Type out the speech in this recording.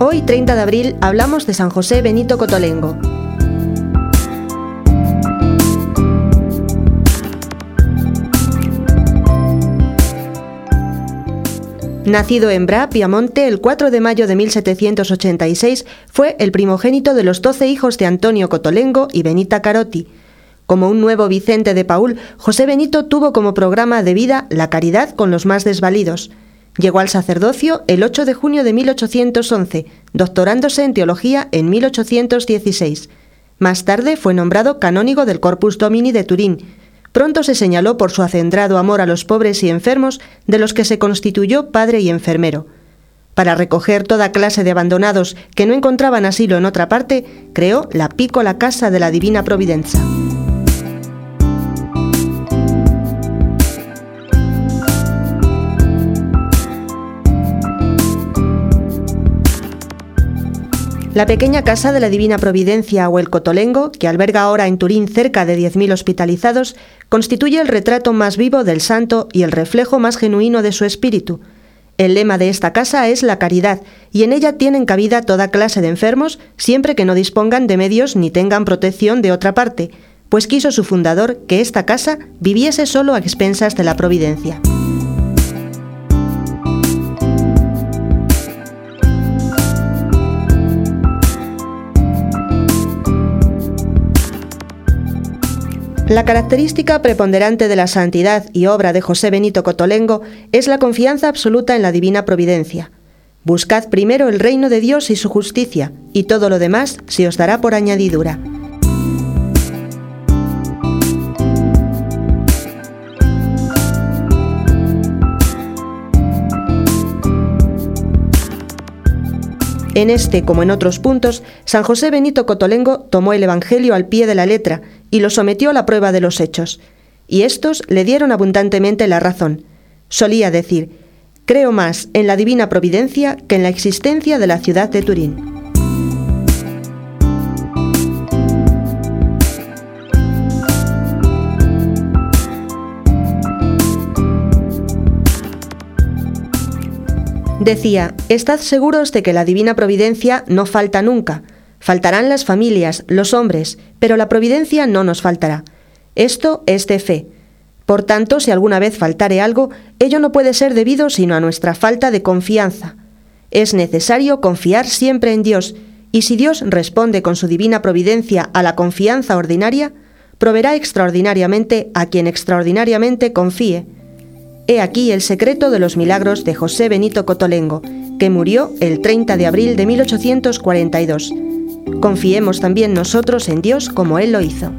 30 de abril hablamos de San José Benito Cotolengo. Nacido en Bra, Piamonte, el 4 de mayo de 1786, fue el primogénito de los doce hijos de Antonio Cotolengo y Benita Carotti. Como un nuevo Vicente de Paul, José Benito tuvo como programa de vida la caridad con los más desvalidos. Llegó al sacerdocio el 8 de junio de 1811, doctorándose en teología en 1816. Más tarde fue nombrado canónigo del Corpus Domini de Turín. Pronto se señaló por su acendrado amor a los pobres y enfermos, de los que se constituyó padre y enfermero. Para recoger toda clase de abandonados que no encontraban asilo en otra parte, creó la Pícola Casa de la Divina Providencia. La pequeña casa de la Divina Providencia o el Cotolengo, que alberga ahora en Turín cerca de 10.000 hospitalizados, constituye el retrato más vivo del santo y el reflejo más genuino de su espíritu. El lema de esta casa es la caridad, y en ella tienen cabida toda clase de enfermos, siempre que no dispongan de medios ni tengan protección de otra parte, pues quiso su fundador que esta casa viviese solo a expensas de la Providencia. La característica preponderante de la santidad y obra de José Benito Cotolengo es la confianza absoluta en la divina providencia. Buscad primero el reino de Dios y su justicia, y todo lo demás se os dará por añadidura. En este, como en otros puntos, San José Benito Cotolengo tomó el Evangelio al pie de la letra y lo sometió a la prueba de los hechos. Y estos le dieron abundantemente la razón. Solía decir, creo más en la divina providencia que en la existencia de la ciudad de Turín. Decía, Estad seguros de que la divina providencia no falta nunca. Faltarán las familias, los hombres, pero la providencia no nos faltará. Esto es de fe. Por tanto, si alguna vez faltare algo, ello no puede ser debido sino a nuestra falta de confianza. Es necesario confiar siempre en Dios, y si Dios responde con su divina providencia a la confianza ordinaria, proveerá extraordinariamente a quien extraordinariamente confíe. He aquí el secreto de los milagros de José Benito Cotolengo, que murió el 30 de abril de 1842. Confiemos también nosotros en Dios como Él lo hizo.